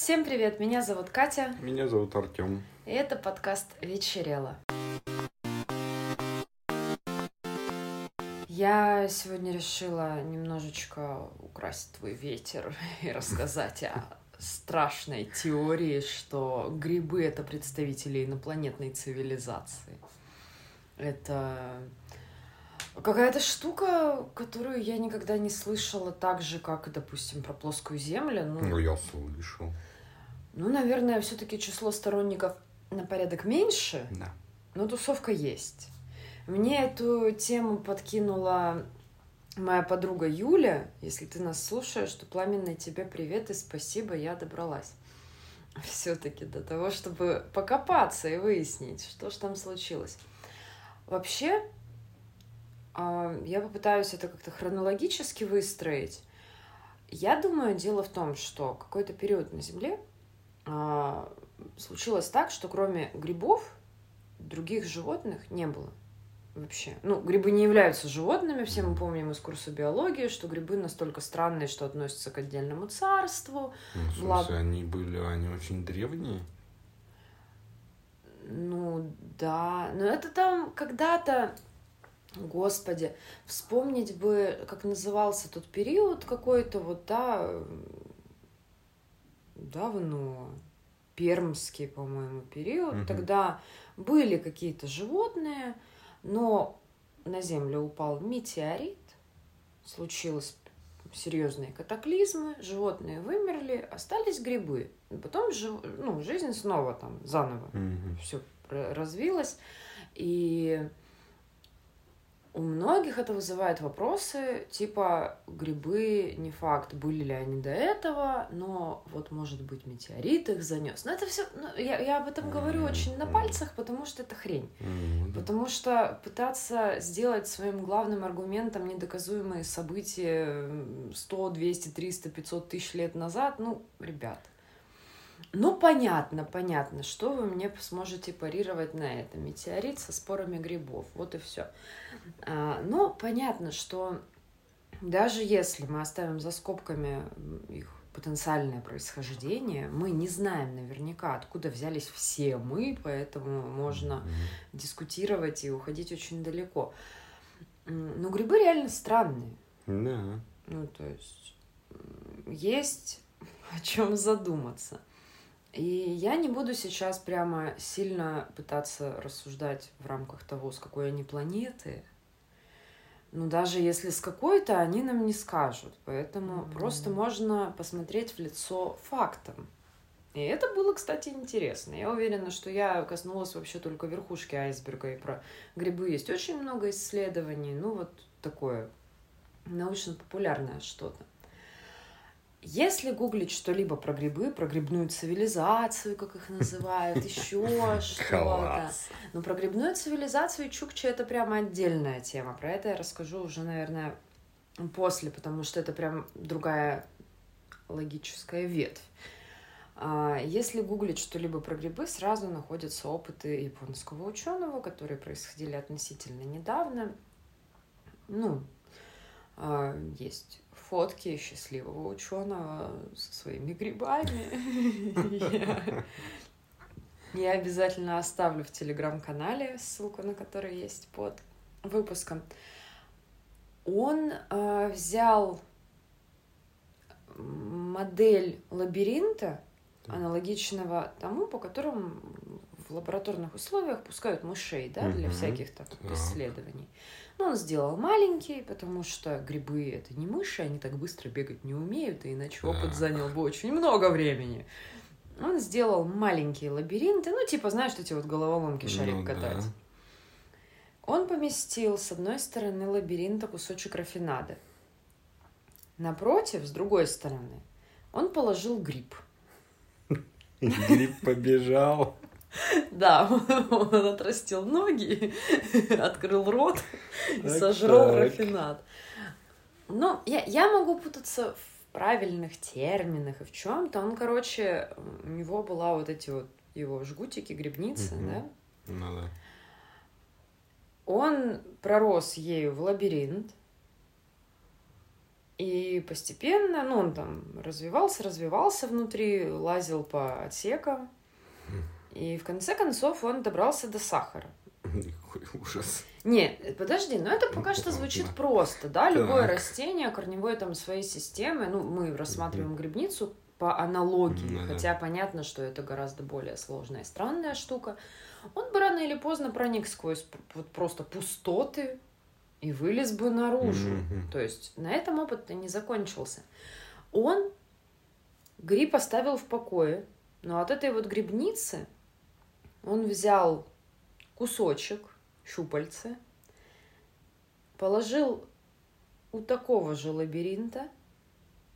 Всем привет, меня зовут Катя. Меня зовут Артем. И это подкаст «Вечерело». Я сегодня решила немножечко украсть твой ветер и рассказать о страшной теории, что грибы — это представители инопланетной цивилизации. Это какая-то штука, которую я никогда не слышала так же, как, допустим, про плоскую землю. Ну, ну я слышал. Ну, наверное, все-таки число сторонников на порядок меньше, да. но тусовка есть. Мне эту тему подкинула моя подруга Юля. Если ты нас слушаешь, то пламенный тебе привет и спасибо, я добралась. Все-таки до того, чтобы покопаться и выяснить, что же там случилось. Вообще, а, я попытаюсь это как-то хронологически выстроить. Я думаю, дело в том, что какой-то период на Земле случилось так, что кроме грибов других животных не было вообще. Ну, грибы не являются животными, все мы помним из курса биологии, что грибы настолько странные, что относятся к отдельному царству. Ну, в смысле, Бла... они были, они очень древние? Ну, да. Но это там когда-то Господи, вспомнить бы, как назывался тот период какой-то, вот, да, давно, пермский, по-моему, период. Угу. Тогда были какие-то животные, но на Землю упал метеорит, случилось серьезные катаклизмы, животные вымерли, остались грибы. Потом ну, жизнь снова там заново угу. все развилась. И у многих это вызывает вопросы, типа грибы, не факт, были ли они до этого, но вот, может быть, метеорит их занес. Но это все, ну, я, я об этом говорю очень на пальцах, потому что это хрень. Потому что пытаться сделать своим главным аргументом недоказуемые события 100, 200, 300, 500 тысяч лет назад, ну, ребят, ну, понятно, понятно, что вы мне сможете парировать на это. Метеорит со спорами грибов. Вот и все. А, но понятно, что даже если мы оставим за скобками их потенциальное происхождение, мы не знаем наверняка, откуда взялись все мы, поэтому можно дискутировать и уходить очень далеко. Но грибы реально странные. Да. Ну, то есть есть о чем задуматься. И я не буду сейчас прямо сильно пытаться рассуждать в рамках того, с какой они планеты. Ну, даже если с какой-то, они нам не скажут. Поэтому mm-hmm. просто можно посмотреть в лицо фактам. И это было, кстати, интересно. Я уверена, что я коснулась вообще только верхушки айсберга. И про грибы есть очень много исследований. Ну, вот такое научно-популярное что-то. Если гуглить что-либо про грибы, про грибную цивилизацию, как их называют, еще что-то. Но про грибную цивилизацию и чукчи это прямо отдельная тема. Про это я расскажу уже, наверное, после, потому что это прям другая логическая ветвь. А, если гуглить что-либо про грибы, сразу находятся опыты японского ученого, которые происходили относительно недавно. Ну, а, есть фотки счастливого ученого со своими грибами. Я обязательно оставлю в телеграм-канале ссылку на который есть под выпуском. Он э, взял модель лабиринта, аналогичного тому, по которому в лабораторных условиях пускают мышей, да, для всяких так, исследований. Но он сделал маленький, потому что грибы это не мыши, они так быстро бегать не умеют, и иначе опыт занял бы очень много времени. Он сделал маленькие лабиринты, ну, типа, знаешь, эти вот головоломки ну шарик ну, катать. Да. Он поместил с одной стороны лабиринта кусочек рафинада. Напротив, с другой стороны, он положил гриб. Гриб побежал. Да, он отрастил ноги, открыл рот и сожрал рафинат. Но я, я могу путаться в правильных терминах и в чем-то. Он, короче, у него была вот эти вот его жгутики, грибницы, угу. да? Ну да. Он пророс ею в лабиринт. И постепенно, ну, он там развивался, развивался внутри, лазил по отсекам. И в конце концов он добрался до сахара. Какой ужас. Не, подожди, но это пока что звучит просто, да? Любое Так. растение, корневое там своей системы, ну, мы рассматриваем грибницу по аналогии, Ну да. хотя понятно, что это гораздо более сложная и странная штука. Он бы рано или поздно проник сквозь вот просто пустоты и вылез бы наружу. Мгм. То есть на этом опыт не закончился. Он гриб оставил в покое, но от этой вот грибницы он взял кусочек, щупальце, положил у такого же лабиринта,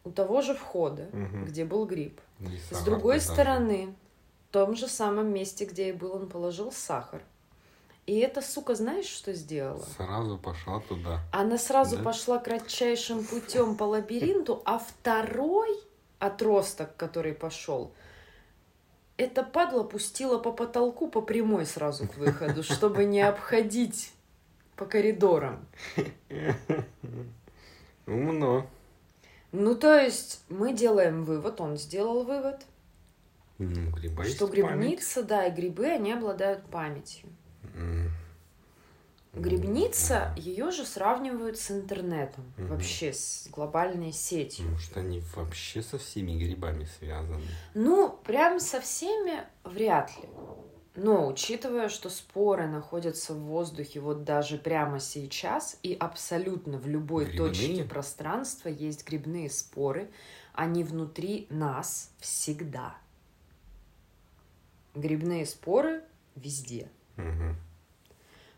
у того же входа, Мгм. где был гриб. И С сахар другой стороны, в том же самом месте, где и был, он положил сахар. И эта сука, знаешь, что сделала? Сразу пошла туда. Она сразу Да? пошла кратчайшим путем по лабиринту, а второй отросток, который пошел, эта падла пустила по потолку по прямой сразу к выходу, чтобы не обходить по коридорам. Умно. Ну, то есть мы делаем вывод, он сделал вывод, Ну, гриба что память. грибница, да, и грибы, они обладают памятью. Грибница, ее же сравнивают с интернетом, Мгм. вообще с глобальной сетью. Может, они вообще со всеми грибами связаны? Ну, прям со всеми вряд ли. Но учитывая, что споры находятся в воздухе вот даже прямо сейчас, и абсолютно в любой Грибные? точке пространства есть грибные споры, они внутри нас всегда. Грибные споры везде. Мгм.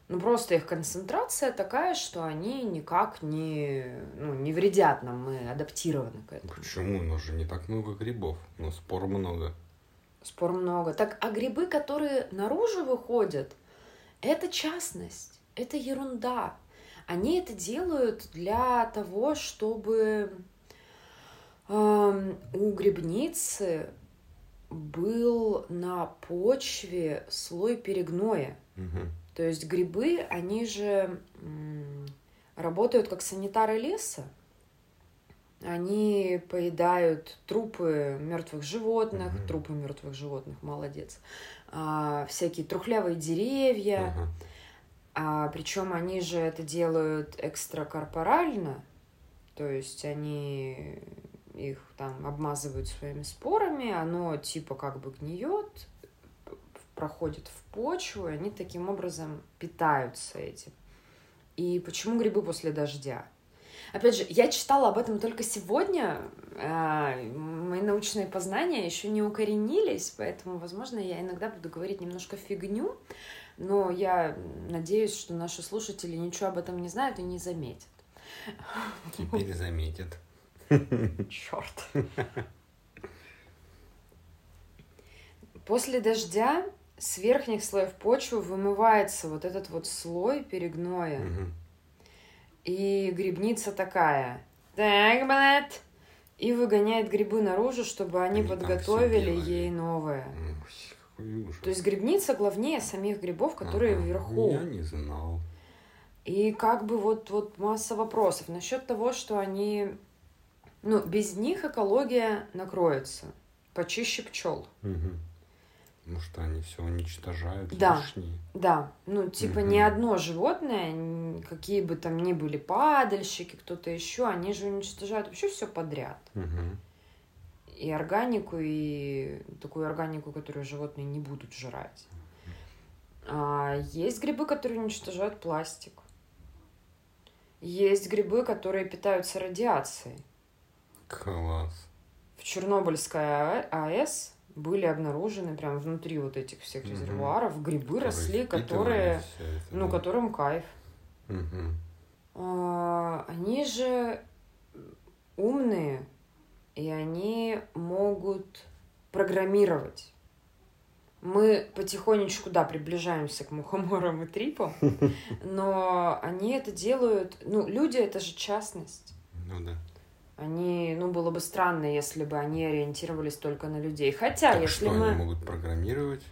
Ну, просто их концентрация такая, что они никак не, ну, не вредят нам, мы адаптированы к этому. Почему? У нас же не так много грибов, но спор много. Спор много. Так, а грибы, которые наружу выходят, это частность, это ерунда. Они это делают для того, чтобы эм, у грибницы был на почве слой перегноя. Мгм. То есть грибы, они же работают как санитары леса. Они поедают трупы мертвых животных, Мгм. трупы мертвых животных, молодец. А, всякие трухлявые деревья. Ага. А, причем они же это делают экстракорпорально, то есть они их там обмазывают своими спорами, оно типа как бы гниет, п- проходит в почву, и они таким образом питаются этим. И почему грибы после дождя? Опять же, я читала об этом только сегодня. а, Мои научные познания еще не укоренились, поэтому, возможно, я иногда буду говорить немножко фигню, но я надеюсь, что наши слушатели ничего об этом не знают и не заметят. Теперь заметят. Черт. После дождя с верхних слоев почвы вымывается вот этот вот слой перегноя. Мгм. И грибница такая. Так, блядь. И выгоняет грибы наружу, чтобы они Они подготовили ей новое. Ужас. То есть грибница главнее самих грибов, которые Ага. вверху. Я не знал. И как бы вот, вот масса вопросов насчет того, что они... Ну, без них экология накроется. Почище пчел. Мгм. Потому что они все уничтожают Да. лишнее. Да, ну, типа, Мгм. ни одно животное, какие бы там ни были падальщики, кто-то еще, они же уничтожают вообще все подряд. Мгм. И органику, и такую органику, которую животные не будут жрать. А есть грибы, которые уничтожают пластик. Есть грибы, которые питаются радиацией. Класс. В Чернобыльской А- АЭС были обнаружены прям внутри вот этих всех резервуаров грибы росли, впитывали которые, это, ну, да. которым кайф. Мгм. А, Они же умные, и они могут программировать. Мы потихонечку, да, приближаемся к мухоморам и трипам, но они это делают... Ну, люди — это же частность. Ну да. Они, ну, было бы странно, если бы они ориентировались только на людей. Хотя, так если что мы... они могут программировать?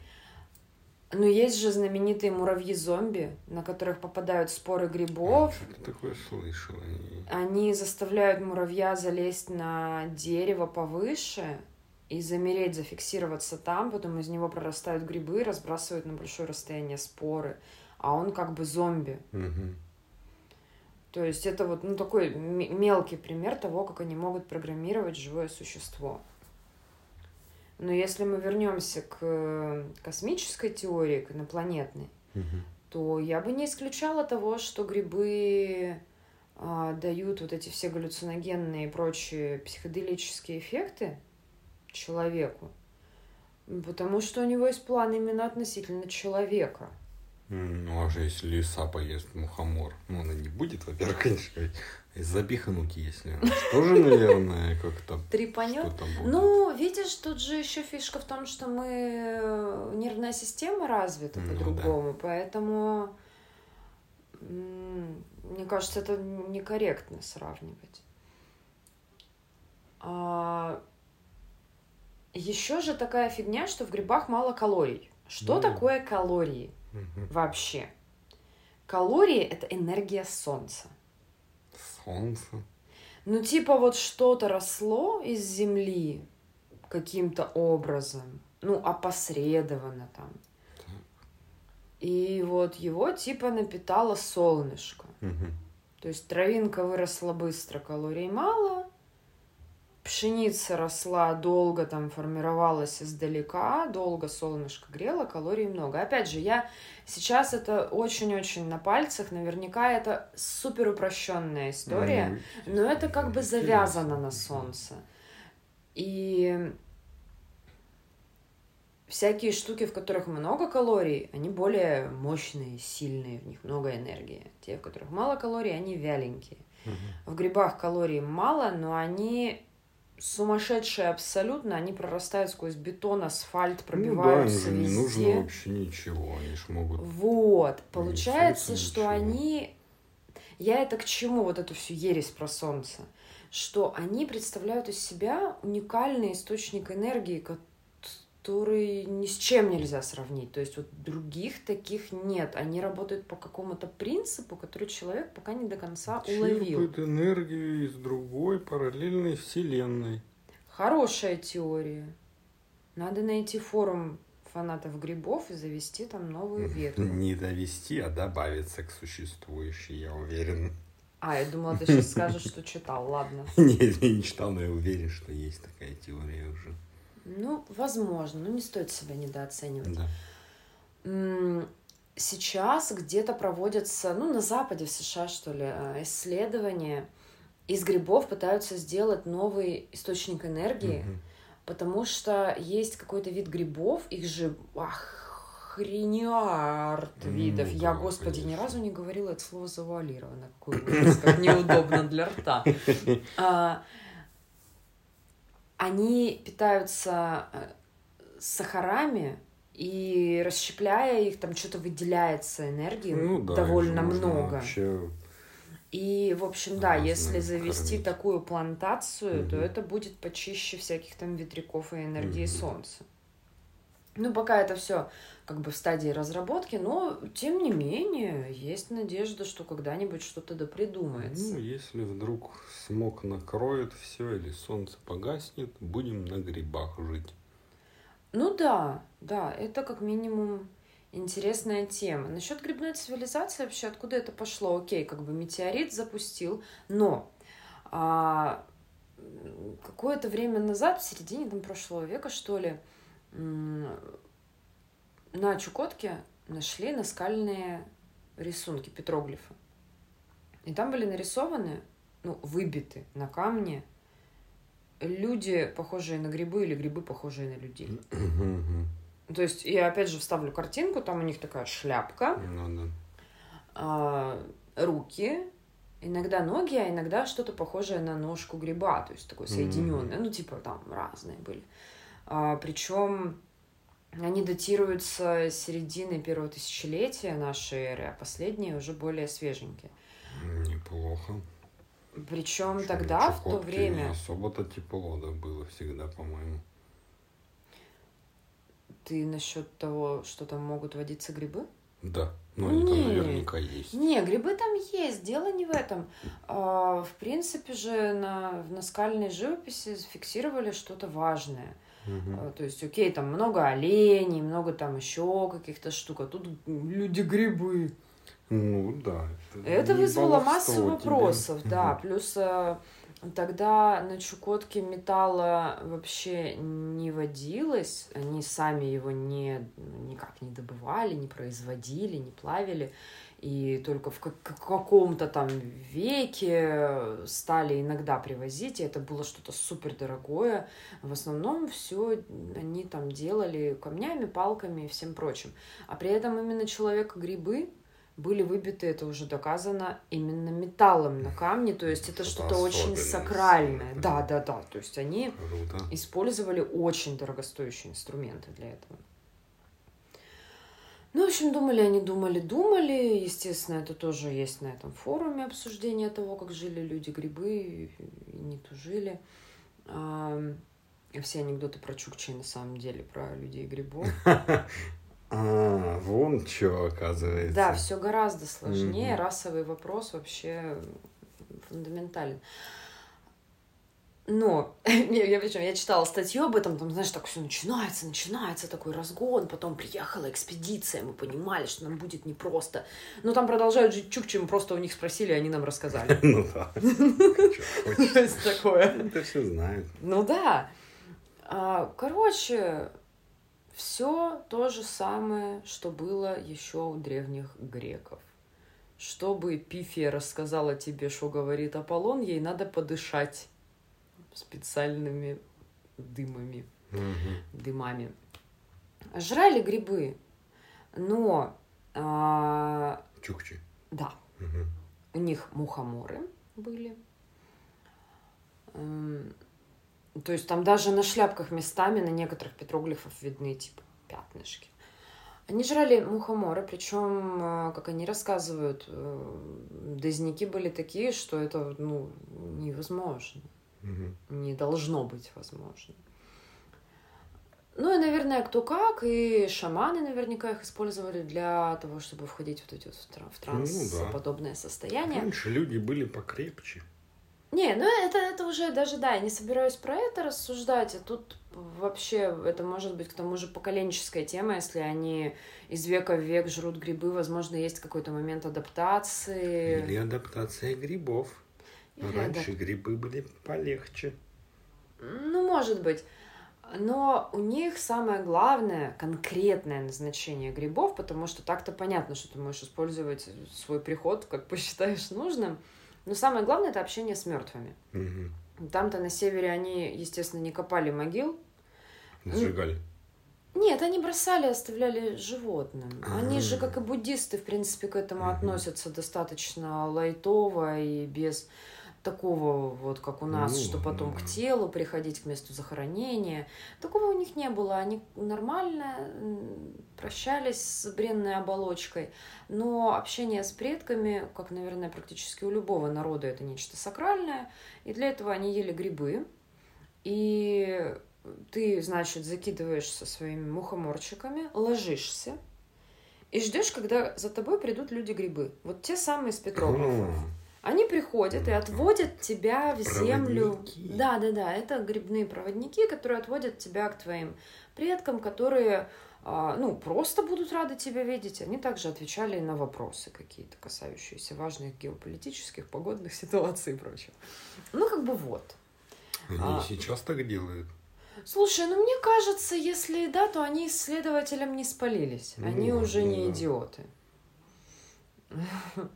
Ну, есть же знаменитые муравьи-зомби, на которых попадают споры грибов. Я что-то такое слышал. и- Они заставляют муравья залезть на дерево повыше и замереть, зафиксироваться там, потом из него прорастают грибы, разбрасывают на большое расстояние споры, а он как бы зомби. Мгм. То есть это вот ну, такой мелкий пример того, как они могут программировать живое существо. Но если мы вернемся к э, космической теории, к инопланетной, Мгм. то я бы не исключала того, что грибы а, дают вот эти все галлюциногенные и прочие психоделические эффекты человеку, потому что у него есть план именно относительно человека. Ну, а же если лиса поест мухомор, ну, она не будет, во-первых, конечно, запихнуть, если она ж тоже, наверное, как-то Трепанет? Ну, видишь, тут же еще фишка в том, что мы э, нервная система развита Ну да. по-другому, поэтому м, мне кажется, это некорректно сравнивать. еще же такая фигня, что в грибах мало калорий. Что Ну. такое калории Вообще? Калории это энергия солнца. Солнце. Ну, типа вот что-то росло из земли каким-то образом, ну, опосредованно там. И вот его типа напитало солнышко. Мгм. То есть травинка выросла быстро, калорий мало. Пшеница росла долго, там формировалась издалека, долго солнышко грело, калорий много. Опять же, я сейчас это очень-очень на пальцах, наверняка это супер упрощенная история. Ну, Но это как бы завязано на солнце. И всякие штуки, в которых много калорий, они более мощные, сильные, в них много энергии. Те, в которых мало калорий, они вяленькие. Мгм. В грибах калорий мало, но они сумасшедшие абсолютно, они прорастают сквозь бетон, асфальт, Ну да, им пробиваются же не везде. нужно вообще ничего, они ж могут... Вот, получается, что ничего. они... Я это к чему, вот эту всю ересь про солнце? Что они представляют из себя уникальный источник энергии, который ни с чем нельзя сравнить. То есть вот других таких нет. Они работают по какому-то принципу, который человек пока не до конца уловил. Черпают энергию из другой параллельной вселенной. Хорошая теория. Надо найти форум фанатов грибов и завести там новую ветку. Не довести, а добавиться к существующей, я уверен. А, я думала, ты сейчас скажешь, что читал. Ладно. Нет, я не читал, но я уверен, что есть такая теория уже. Ну, возможно, но не стоит себя недооценивать. Да. Сейчас где-то проводятся, ну, на Западе, в США, что ли, э, исследования. Из грибов пытаются сделать новый источник энергии, Мгм. потому что есть какой-то вид грибов, их же охренярд видов. Ну Я, да, господи, ни конечно. разу не говорила это слово завуалировано. Какой ужас, как неудобно для рта. Они питаются э, сахарами, и расщепляя их, там что-то выделяется энергии Ну да, довольно много. Вообще, И, в общем, да, Разные если завести кормить. такую плантацию, то Мгм. это будет почище всяких там ветряков и энергии Мгм. солнца. Ну, пока это все как бы в стадии разработки, но тем не менее есть надежда, что когда-нибудь что-то да придумается. ну, если вдруг смог накроет все или солнце погаснет, будем на грибах жить. Ну да, да, это как минимум интересная тема. Насчет грибной цивилизации вообще, откуда это пошло? Окей, как бы метеорит запустил, но а, какое-то время назад, в середине там, прошлого века, что ли, на Чукотке нашли наскальные рисунки, петроглифы. И там были нарисованы, ну, выбиты на камне люди, похожие на грибы, или грибы, похожие на людей. То есть я опять же вставлю картинку, там у них такая шляпка, Ну да. а, руки, иногда ноги, а иногда что-то похожее на ножку гриба, то есть такое соединенное, ну типа там разные были. Причем они датируются середины первого тысячелетия нашей эры, а последние уже более свеженькие. Неплохо. Причем Что, тогда, в то время, особо-то тепло да было всегда, по-моему. Ты насчет того, что там могут водиться грибы? Да. Ну, они там наверняка есть. Не, грибы там есть, дело не в этом. А, в принципе же на, в наскальной живописи зафиксировали что-то важное. А, То есть, окей, там много оленей, много там еще каких-то штук, а тут люди-грибы. Ну, да. Это не вызвало массу тебе. вопросов, да. Мгм. Плюс э, тогда на Чукотке металла вообще не водилось, они сами его не, никак не добывали, не производили, не плавили. И только в как- каком-то там веке стали иногда привозить, и это было что-то супер дорогое. В основном все они там делали камнями, палками и всем прочим. А при этом именно человека-грибы были выбиты, это уже доказано, именно металлом на камне, то есть это Что-то очень сакральное. да. Да, да, да. То есть они Круто. использовали очень дорогостоящие инструменты для этого. Ну, в общем, думали они, думали, думали. Естественно, это тоже есть на этом форуме обсуждение того, как жили люди-грибы и не тужили. И все анекдоты про Чукчей на самом деле, про людей грибов. А, вон что оказывается. Да, все гораздо сложнее. Расовый вопрос вообще фундаментален. Но я, я, причем, я читала статью об этом, там, знаешь, так все начинается, начинается такой разгон, потом приехала экспедиция, мы понимали, что нам будет непросто. Но там продолжают жить чукчи, мы просто у них спросили, и они нам рассказали. Ну да. Чё хочешь. То есть такое. Это все знают. Ну да. А, Короче, все то же самое, что было еще у древних греков. Чтобы Пифия рассказала тебе, что говорит Аполлон, ей надо подышать специальными дымами, Мгм. дымами. Жрали грибы, но а, Чукчи. да, Мгм. у них мухоморы были. Эм, То есть там даже на шляпках местами на некоторых петроглифах видны типа пятнышки. Они жрали мухоморы, причем, э, как они рассказывают, э, дозняки были такие, что это ну, невозможно, Мгм. не должно быть возможно. Ну и, наверное, кто как, и шаманы наверняка их использовали для того, чтобы входить вот эти вот в тра- в Ну да. состояние. Раньше люди были покрепче. Не, ну это, это уже даже, да, я не собираюсь про это рассуждать, а тут вообще это может быть к тому же поколенческая тема, если они из века в век жрут грибы, возможно, есть какой-то момент адаптации. Или адаптация грибов. Раньше грибы были полегче. Ну, может быть. Но у них самое главное конкретное назначение грибов, потому что так-то понятно, что ты можешь использовать свой приход, как посчитаешь нужным. Но самое главное это общение с мертвыми. Мгм. Там-то на севере они, естественно, не копали могил. Сжигали. Нет, они бросали, оставляли животным. Они же, как и буддисты, в принципе, к этому относятся достаточно лайтово и без такого вот, как у нас, Ну, что потом к телу приходить, к месту захоронения. Такого у них не было. Они нормально прощались с бренной оболочкой. Но общение с предками, как, наверное, практически у любого народа, это нечто сакральное. И для этого они ели грибы. И ты, значит, закидываешься своими мухоморчиками, ложишься и ждешь, когда за тобой придут люди-грибы. Вот те самые с петроглифов. Они приходят и отводят тебя в землю. Проводники. Да, да, да, это грибные проводники, которые отводят тебя к твоим предкам, которые а, ну, просто будут рады тебя видеть. Они также отвечали на вопросы какие-то, касающиеся важных геополитических, погодных ситуаций и прочего. Ну, как бы вот. Они А. сейчас так делают. Слушай, ну мне кажется, если да, то они исследователям не спалились. Ну, Они уже ну не да. идиоты.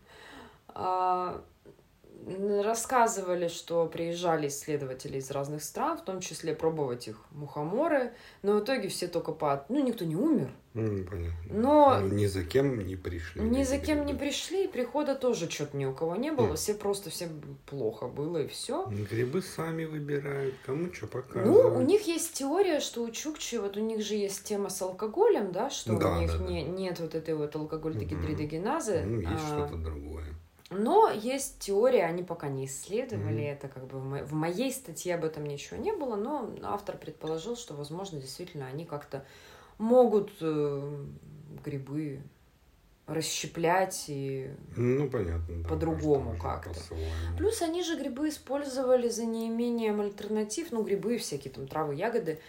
Рассказывали, что приезжали исследователи из разных стран, в том числе пробовать их мухоморы, но в итоге все только по... Ну, никто не умер, М, Понятно. но Ну, Ни за кем не пришли. ни за кем не пришли, и прихода тоже что-то ни у кого не было, Хм. все просто, всем плохо было, и все. Грибы сами выбирают, кому что показывают. Ну, у них есть теория, что у Чукчи, вот у них же есть тема с алкоголем, да, что Да, у них да, да. не- нет вот этой вот алкоголь-дегидридогеназы. Ну, есть а, что-то другое. Но есть теория, они пока не исследовали Мгм. это, как бы в, мо- в моей статье об этом ничего не было, но автор предположил, что, возможно, действительно они как-то могут э, грибы расщеплять и Ну, понятно, да. По-другому как-то. по-своему. Плюс они же грибы использовали за неимением альтернатив, ну, грибы, всякие там травы, ягоды,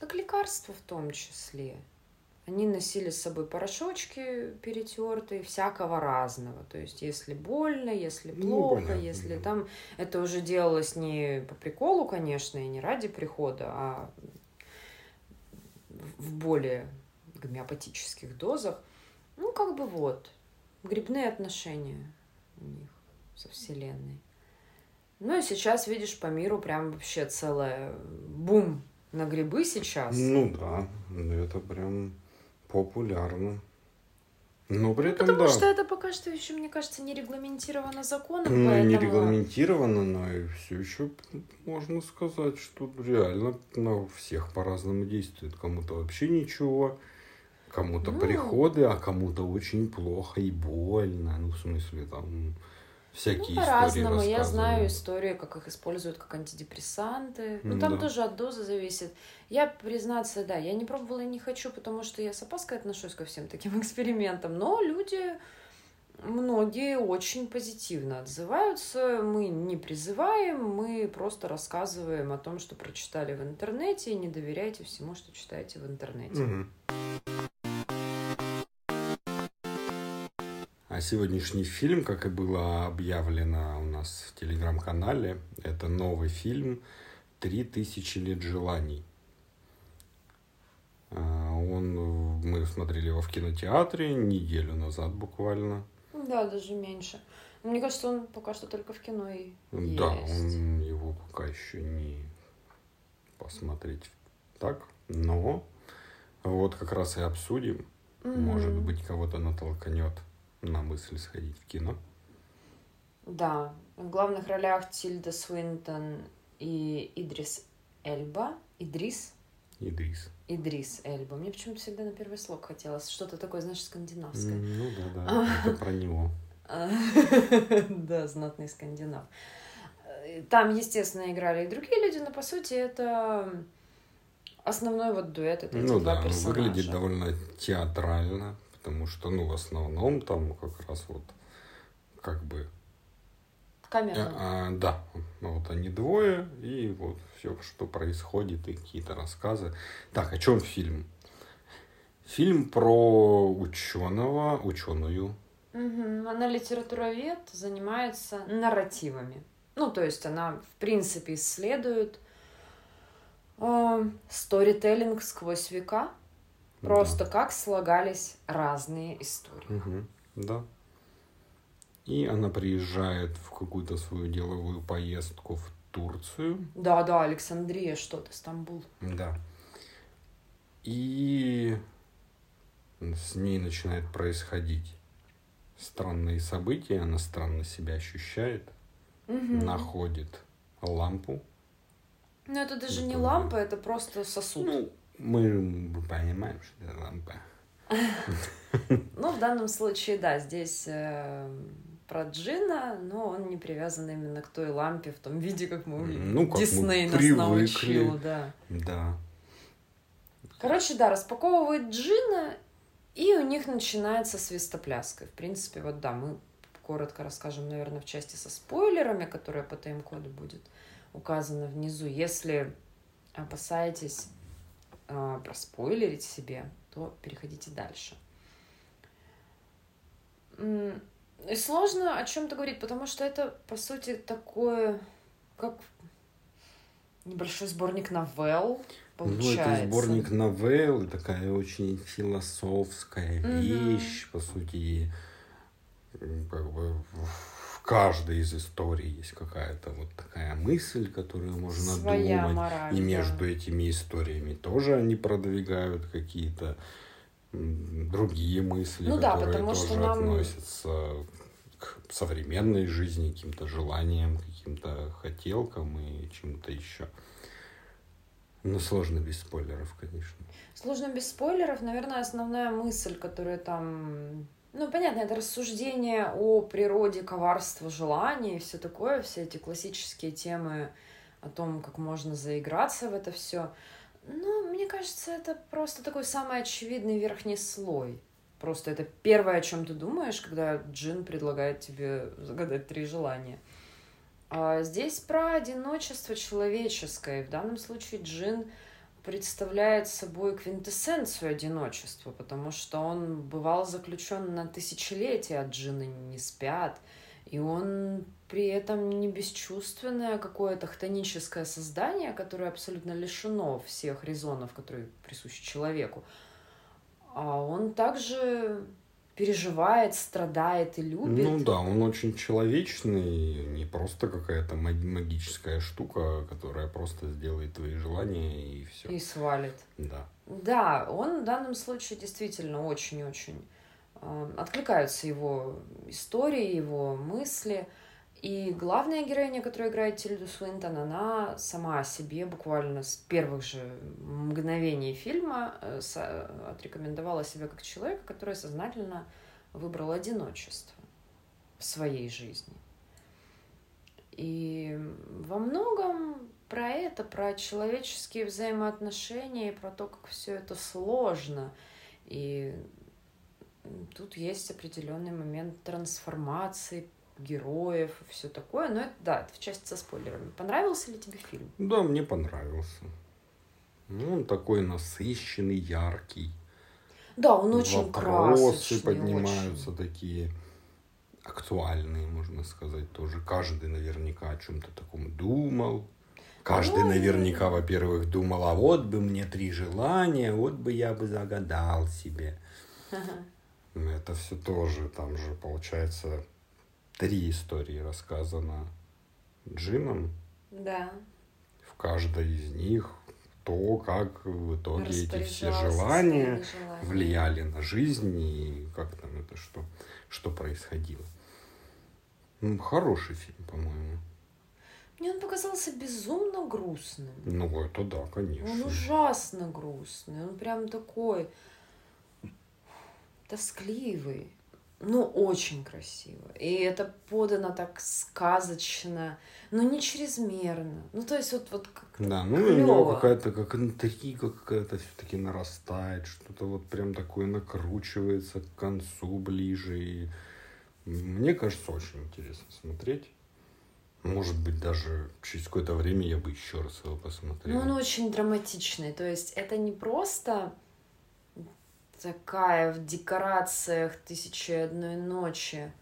как лекарства в том числе. Они носили с собой порошочки перетертые, всякого разного. То есть, если больно, если Ну, плохо, понятно, если да. там... Это уже делалось не по приколу, конечно, и не ради прихода, а в более гомеопатических дозах. Ну, как бы вот. Грибные отношения у них со Вселенной. Ну и сейчас, видишь, по миру прям вообще целая бум на грибы сейчас. Ну да, это прям популярно. Но при этом, Потому да, что это пока что еще, мне кажется, не регламентировано законом, ну, не поэтому... регламентировано, но и все еще можно сказать, что реально на всех по-разному действует. Кому-то вообще ничего, кому-то Ну. приходы, а кому-то очень плохо и больно. Ну, в смысле, там всякие истории по-разному. Я знаю истории, как их используют как антидепрессанты. Ну, М, там да. тоже от дозы зависит. Я, признаться, да, я не пробовала и не хочу, потому что я с опаской отношусь ко всем таким экспериментам. Но люди, многие очень позитивно отзываются. Мы не призываем, мы просто рассказываем о том, что прочитали в интернете, и не доверяйте всему, что читаете в интернете. Мгм. А сегодняшний фильм, как и было объявлено у нас в телеграм-канале, это новый фильм «Три тысячи лет желаний». А, Он, мы смотрели его в кинотеатре неделю назад буквально. Да, даже меньше. Мне кажется, он пока что только в кино и Да, есть. он его пока еще не посмотреть так, но вот как раз и обсудим. Может Мгм. быть, кого-то натолкнет на мысль сходить в кино. Да, в главных ролях Тильда Свинтон и Идрис Эльба. Идрис? Идрис. Идрис Эльба. Мне почему-то всегда на первый слог хотелось. Что-то такое, знаешь, скандинавское. Ну да, да, это про него. А, Да, знатный скандинав. Там, естественно, играли и другие люди, но, по сути, это основной вот дуэт. Это Ну два да, персонажа. выглядит довольно театрально, потому что, ну, в основном там как раз вот как бы Камерно. А, да, вот они двое, и вот все, что происходит, и какие-то рассказы. Так, о чем фильм? Фильм про ученого, ученую. Мгм. Она литературовед, занимается нарративами. Ну, то есть она, в принципе, исследует э, сторителлинг сквозь века. Просто как слагались разные истории. Да. Мгм, да. И она приезжает в какую-то свою деловую поездку в Турцию. Да, да, Александрия, что-то, Стамбул. Да. И с ней начинает происходить странные события, она странно себя ощущает, Мгм. находит лампу. Ну, это даже не лампа, это просто сосуд. Ну, мы понимаем, что это лампа. Ну, в данном случае, да, здесь э, про Джина, но он не привязан именно к той лампе в том виде, как мы Ну, как мы Дисней нас привыкли. научил, да. Да. Короче, да, распаковывает Джина, и у них начинается свистопляска. В принципе, вот да, мы коротко расскажем, наверное, в части со спойлерами, которая по тайм-коду будет указана внизу. Если опасаетесь э, проспойлерить себе, то переходите дальше. И сложно о чем-то говорить, потому что это, по сути, такое, как небольшой сборник новелл, получается. Ну, это сборник новелл, такая очень философская Мгм. вещь, по сути, как бы каждой из историй есть какая-то вот такая мысль, которую можно Своя думать. мораль, И да. между этими историями тоже они продвигают какие-то другие мысли, Ну да, которые потому тоже что нам- относятся к современной жизни, каким-то желаниям, каким-то хотелкам и чему-то еще. Ну, сложно без спойлеров, конечно. Сложно без спойлеров. Наверное, основная мысль, которая там... Ну, понятно, это рассуждение о природе коварства желаний и все такое, все эти классические темы о том, как можно заиграться в это все. Ну, мне кажется, это просто такой самый очевидный верхний слой. Просто это первое, о чем ты думаешь, когда Джин предлагает тебе загадать три желания. А здесь про одиночество человеческое. В данном случае Джин представляет собой квинтэссенцию одиночества, потому что он бывал заключен на тысячелетия, а джины не спят, и он при этом не бесчувственное какое-то хтоническое создание, которое абсолютно лишено всех резонов, которые присущи человеку. А он также переживает, страдает и любит. Ну да, он очень человечный, не просто какая-то магическая штука, которая просто сделает твои желания и все. И свалит. Да. Да, он в данном случае действительно очень-очень э, откликаются его истории, его мысли. И главная героиня, которая играет Тильду Свинтон, она сама себе буквально с первых же мгновений фильма э, отрекомендовала себя как человека, который сознательно выбрал одиночество в своей жизни. И во многом про это, про человеческие взаимоотношения, и про то, как все это сложно. И тут есть определенный момент трансформации, героев и все такое. Но это, да, это в части со спойлерами. Понравился ли тебе фильм? Да, мне понравился. Ну, он такой насыщенный, яркий. Да, он очень Вопросы поднимаются очень. такие актуальные, можно сказать, тоже. Каждый наверняка о чем-то таком думал. Каждый ну, наверняка, во-первых, думал, а вот бы мне три желания, вот бы я бы загадал себе. Ага. Это все тоже, там же, получается, три истории рассказано Джином. Да. В каждой из них то, как в итоге эти все желания, влияли на жизнь и как там это что, что происходило. Ну, хороший фильм, по-моему. Мне он показался безумно грустным. Ну, это да, конечно. Он ужасно грустный. Он прям такой тоскливый ну, очень красиво. И это подано так сказочно, но не чрезмерно. Ну, то есть вот, вот как Да, ну клёво. у него какая-то как интрига какая-то все-таки нарастает, что-то вот прям такое накручивается к концу ближе. И мне кажется, очень интересно смотреть. Может быть, даже через какое-то время я бы еще раз его посмотрел. Ну, он очень драматичный. То есть это не просто такая в декорациях «Тысячи одной ночи»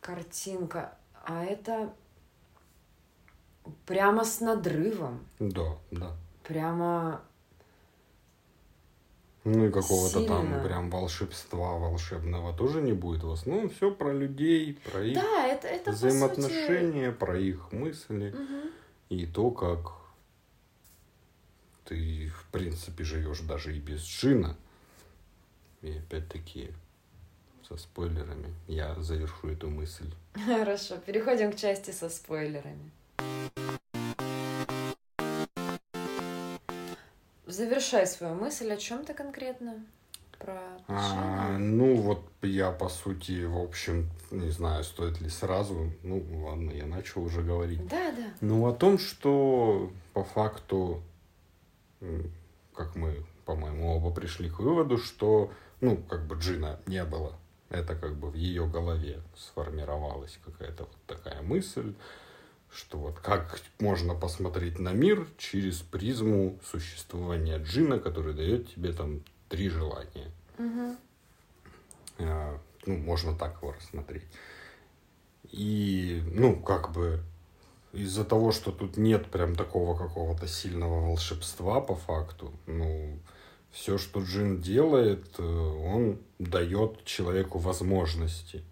картинка, а это прямо с надрывом. Да, да. Прямо ну и какого-то там прям волшебства волшебного тоже не будет в основном все про людей, про их да, это, это, взаимоотношения, сути... про их мысли угу. и то, как ты в принципе живешь даже и без джина. И опять-таки со спойлерами я завершу эту мысль. Хорошо, переходим к части со спойлерами. Завершай свою мысль. О чем ты конкретно? Про а, Ну, вот я, по сути, в общем, не знаю, стоит ли сразу. Ну, ладно, я начал уже говорить. Да, да. Ну, о том, что по факту, как мы, по-моему, оба пришли к выводу, что ну, как бы Джина не было. Это как бы в ее голове сформировалась какая-то вот такая мысль, что вот как можно посмотреть на мир через призму существования Джина, который дает тебе там три желания. Угу. А, ну, можно так его рассмотреть. И, ну, как бы из-за того, что тут нет прям такого какого-то сильного волшебства по факту, ну, все, что джин делает, э, он дает человеку возможности.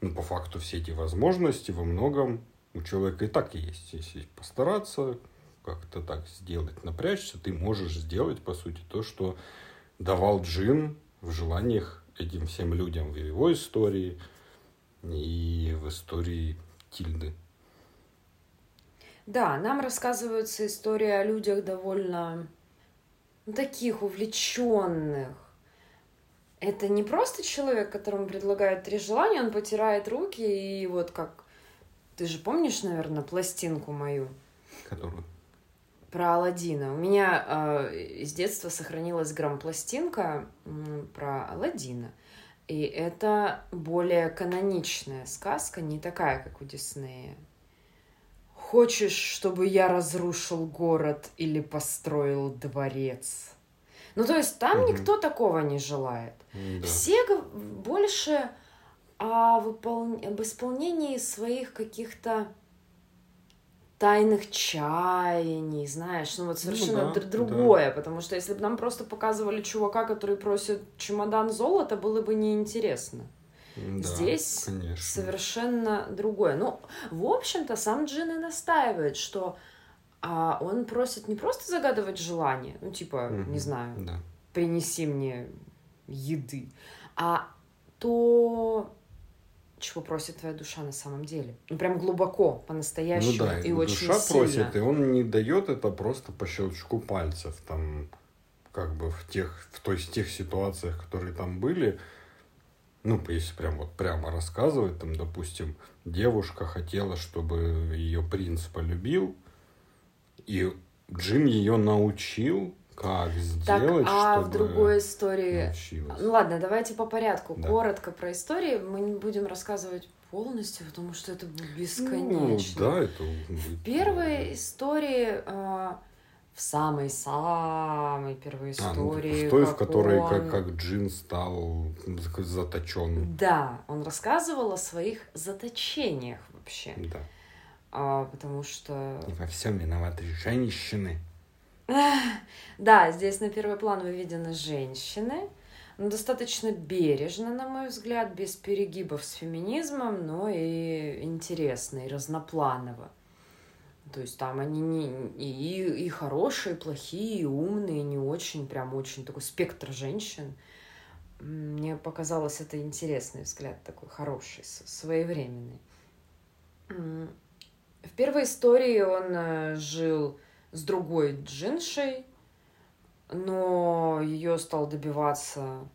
Ну, по факту, все эти возможности во многом у человека и так есть. Если постараться как-то так сделать, напрячься, ты можешь сделать, по сути, то, что давал джин в желаниях этим всем людям в его истории и в истории Тильды. Да, нам рассказывается история о людях довольно ну, таких увлеченных. Это не просто человек, которому предлагают три желания, он потирает руки и вот как... Ты же помнишь, наверное, пластинку мою? Которую? про Алладина. У меня э, с детства сохранилась грампластинка э, про Алладина. И это более каноничная сказка, не такая, как у Диснея. Хочешь, чтобы я разрушил город или построил дворец? Ну, то есть там угу. никто такого не желает. Да. Все больше о, выпол... об исполнении своих каких-то тайных чаяний, знаешь, ну вот ну совершенно ну, да, другое, да. потому что если бы нам просто показывали чувака, который просит чемодан золота, было бы неинтересно. Да, Здесь конечно. совершенно другое. Ну, в общем-то, сам Джин и настаивает, что а, он просит не просто загадывать желание, ну, типа, угу, не знаю, да. принеси мне еды, а то чего просит твоя душа на самом деле. Ну, прям глубоко, по-настоящему ну, да, и очень душа сильно. просит, и он не дает это просто по щелчку пальцев, там, как бы в тех, в той, тех ситуациях, которые там были, ну, если прям вот прямо рассказывать, там, допустим, девушка хотела, чтобы ее принц полюбил, и Джин ее научил, как сделать, так, а чтобы в другой истории... Научилась. Ну ладно, давайте по порядку. Да. Коротко про истории. Мы не будем рассказывать полностью, потому что это бесконечно. Ну, да, это... В первой истории... Э, в самой-самой первой истории. А, ну, в той, в которой он... как, как Джин стал заточен. Да, он рассказывал о своих заточениях вообще. Да. А, потому что... И во всем виноваты женщины. Да, здесь на первый план выведены женщины. Ну, достаточно бережно, на мой взгляд, без перегибов с феминизмом, но и интересно, и разнопланово. То есть там они не, и, и хорошие, и плохие, и умные, и не очень, прям очень такой спектр женщин. Мне показалось это интересный взгляд, такой хороший, своевременный. В первой истории он э, жил с другой джиншей, но ее стал добиваться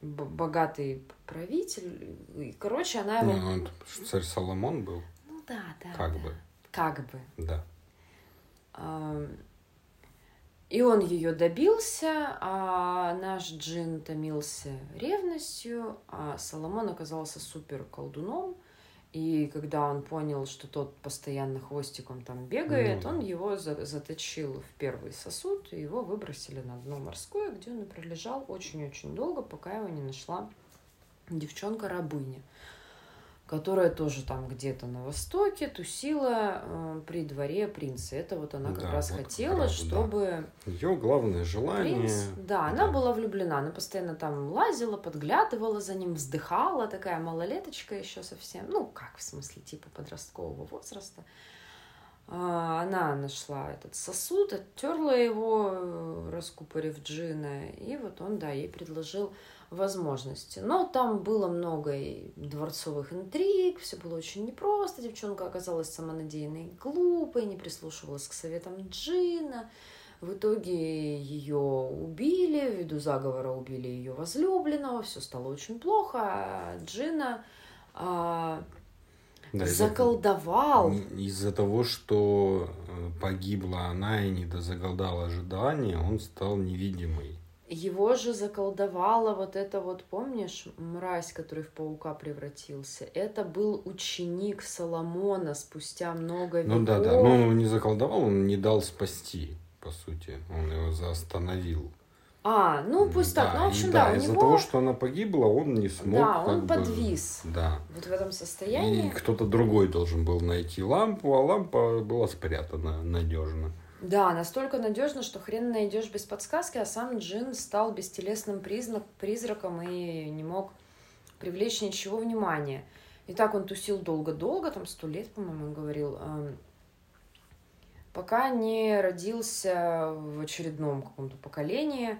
богатый правитель. И, короче, она его... Ну, царь Соломон был. Да, да. Как да. бы. Как бы. Да. И он ее добился, а наш джин томился ревностью, а Соломон оказался супер колдуном, и когда он понял, что тот постоянно хвостиком там бегает, ну, он его за заточил в первый сосуд, и его выбросили на дно морское, где он и пролежал очень-очень долго, пока его не нашла девчонка-рабыня которая тоже там где-то на востоке тусила э, при дворе принца. Это вот она как да, раз вот хотела, как раз, чтобы... Да. Ее главное желание... Принц, да, да, она была влюблена, она постоянно там лазила, подглядывала за ним, вздыхала, такая малолеточка еще совсем, ну как в смысле, типа подросткового возраста. А, она нашла этот сосуд, оттерла его, э, раскупорив джина, и вот он, да, ей предложил возможности. Но там было много и дворцовых интриг, все было очень непросто. Девчонка оказалась самонадеянной и глупой, не прислушивалась к советам Джина. В итоге ее убили, ввиду заговора убили ее возлюбленного, все стало очень плохо. А Джина а, да, заколдовал. Из-за того, что э, погибла она и не дозагадала ожидания, он стал невидимый. Его же заколдовала вот это вот, помнишь, мразь, который в паука превратился? Это был ученик Соломона спустя много веков. Ну да, да, но он его не заколдовал, он не дал спасти, по сути. Он его заостановил. А, ну пусть да, так. Ну, в общем, да, да из-за него... того, что она погибла, он не смог. Да, он подвис. Бы, да. Вот в этом состоянии. И кто-то другой должен был найти лампу, а лампа была спрятана надежно. Да, настолько надежно, что хрен найдешь без подсказки, а сам Джин стал бестелесным признак, призраком и не мог привлечь ничего внимания. И так он тусил долго-долго, там сто лет, по-моему, он говорил, эм, пока не родился в очередном каком-то поколении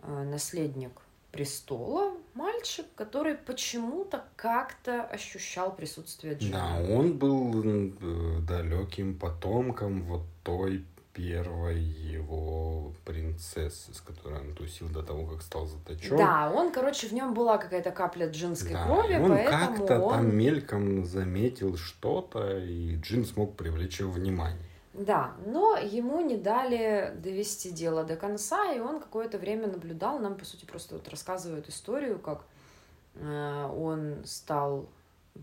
э, наследник престола, мальчик, который почему-то как-то ощущал присутствие Джина. Да, он был э, далеким потомком вот той первой его принцессы, с которой он тусил до того, как стал заточен. Да, он, короче, в нем была какая-то капля джинской да, крови, он поэтому как-то он... там мельком заметил что-то, и Джин смог привлечь его внимание. Да, но ему не дали довести дело до конца, и он какое-то время наблюдал. Нам, по сути, просто вот рассказывают историю, как э, он стал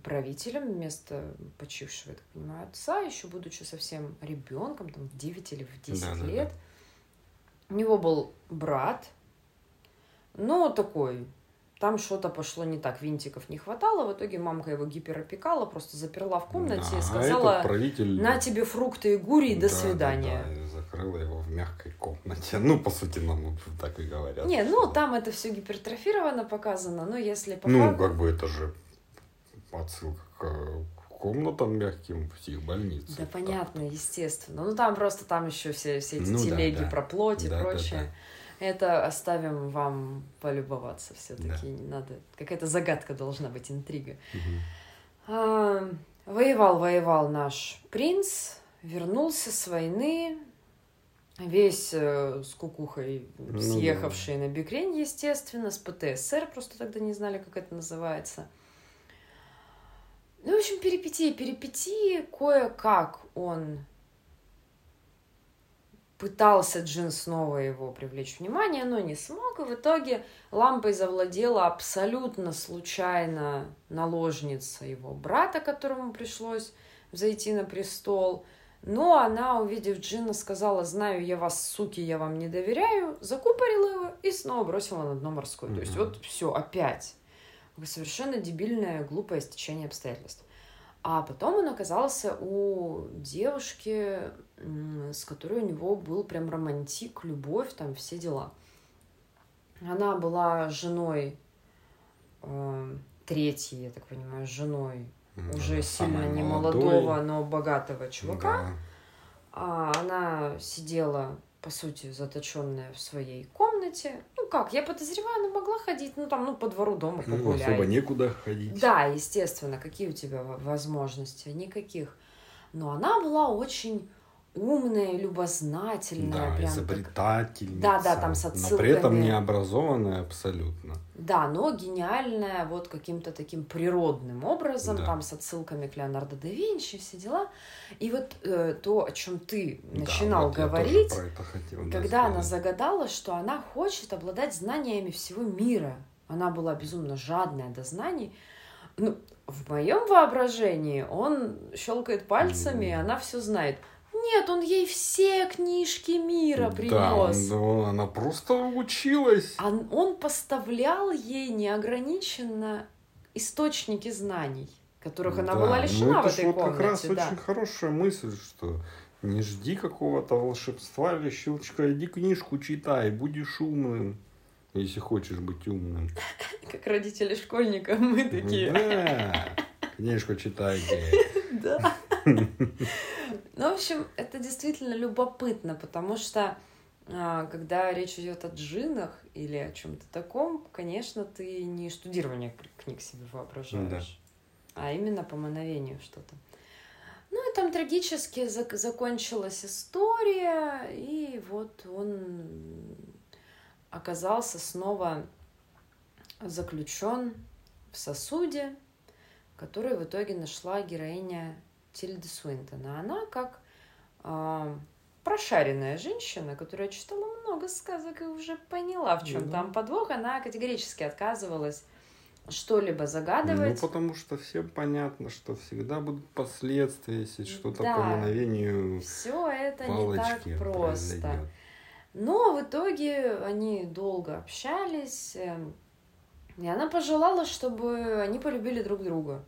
правителем вместо почившего, я так понимаю, отца, еще будучи совсем ребенком, там, в 9 или в 10 да, лет. Да, да. У него был брат, ну, такой там что-то пошло не так, винтиков не хватало. В итоге мамка его гиперопекала, просто заперла в комнате а, и сказала, правитель... на тебе фрукты и гури, до да, свидания. Да, да, и закрыла его в мягкой комнате. Ну, по сути, нам так и говорят. Не, ну, там это все гипертрофировано показано, но если по Ну, как бы это же отсылка к комнатам мягким в психбольнице. Да, понятно, естественно. Ну, там просто там еще все, все эти ну, телеги да, да. про плоть и да, прочее. Да, да. Это оставим вам полюбоваться все-таки. Да. Надо. Какая-то загадка должна быть, интрига. Угу. А, воевал, воевал наш принц, вернулся с войны, весь э, с кукухой ну, съехавший да. на Бикрень, естественно, с ПТСР, просто тогда не знали, как это называется. Ну, в общем, перипетии, перипетии, кое-как он пытался Джин снова его привлечь внимание, но не смог, и в итоге лампой завладела абсолютно случайно наложница его брата, которому пришлось зайти на престол. Но она, увидев Джина, сказала, знаю я вас, суки, я вам не доверяю, закупорила его и снова бросила на дно морское. Mm-hmm. То есть вот все, опять. Совершенно дебильное, глупое стечение обстоятельств. А потом он оказался у девушки, с которой у него был прям романтик, любовь, там все дела. Она была женой э, третьей, я так понимаю, женой ну, уже сильно не молодого, но богатого чувака. Да. А она сидела по сути, заточенная в своей комнате. Ну как, я подозреваю, она могла ходить, ну там, ну по двору дома погулять. Ну, особо некуда ходить. Да, естественно, какие у тебя возможности? Никаких. Но она была очень умная, любознательная. Да, прям изобретательница. Да, да, там с отсылками. Но при этом не образованная абсолютно. Да, но гениальная вот каким-то таким природным образом, да. там с отсылками к Леонардо да Винчи, все дела. И вот э, то, о чем ты начинал да, вот говорить, хотел, когда да, она загадала, что она хочет обладать знаниями всего мира. Она была безумно жадная до знаний. Ну, в моем воображении он щелкает пальцами, mm. она все знает. Нет, он ей все книжки мира принес. Да, он, она просто училась. А он поставлял ей неограниченно источники знаний, которых она да, была лишена ну, в этой вот комнате. как раз да. очень хорошая мысль, что не жди какого-то волшебства или щелчка, иди книжку читай, будешь умным. Если хочешь быть умным. Как родители школьников мы такие. Да, книжку читайте. Да. Ну, в общем, это действительно любопытно, потому что а, когда речь идет о джинах или о чем-то таком, конечно, ты не штудирование книг себе воображаешь, да. а именно по мановению что-то. Ну и там трагически зак- закончилась история, и вот он оказался снова заключен в сосуде, который в итоге нашла героиня Тильды Суинтона. Она как э, прошаренная женщина, которая читала много сказок и уже поняла, в чем да. там подвох, она категорически отказывалась что-либо загадывать. Ну, потому что всем понятно, что всегда будут последствия, если что-то да. по мановению Все это не так просто. Произойдет. Но в итоге они долго общались, эм, и она пожелала, чтобы они полюбили друг друга.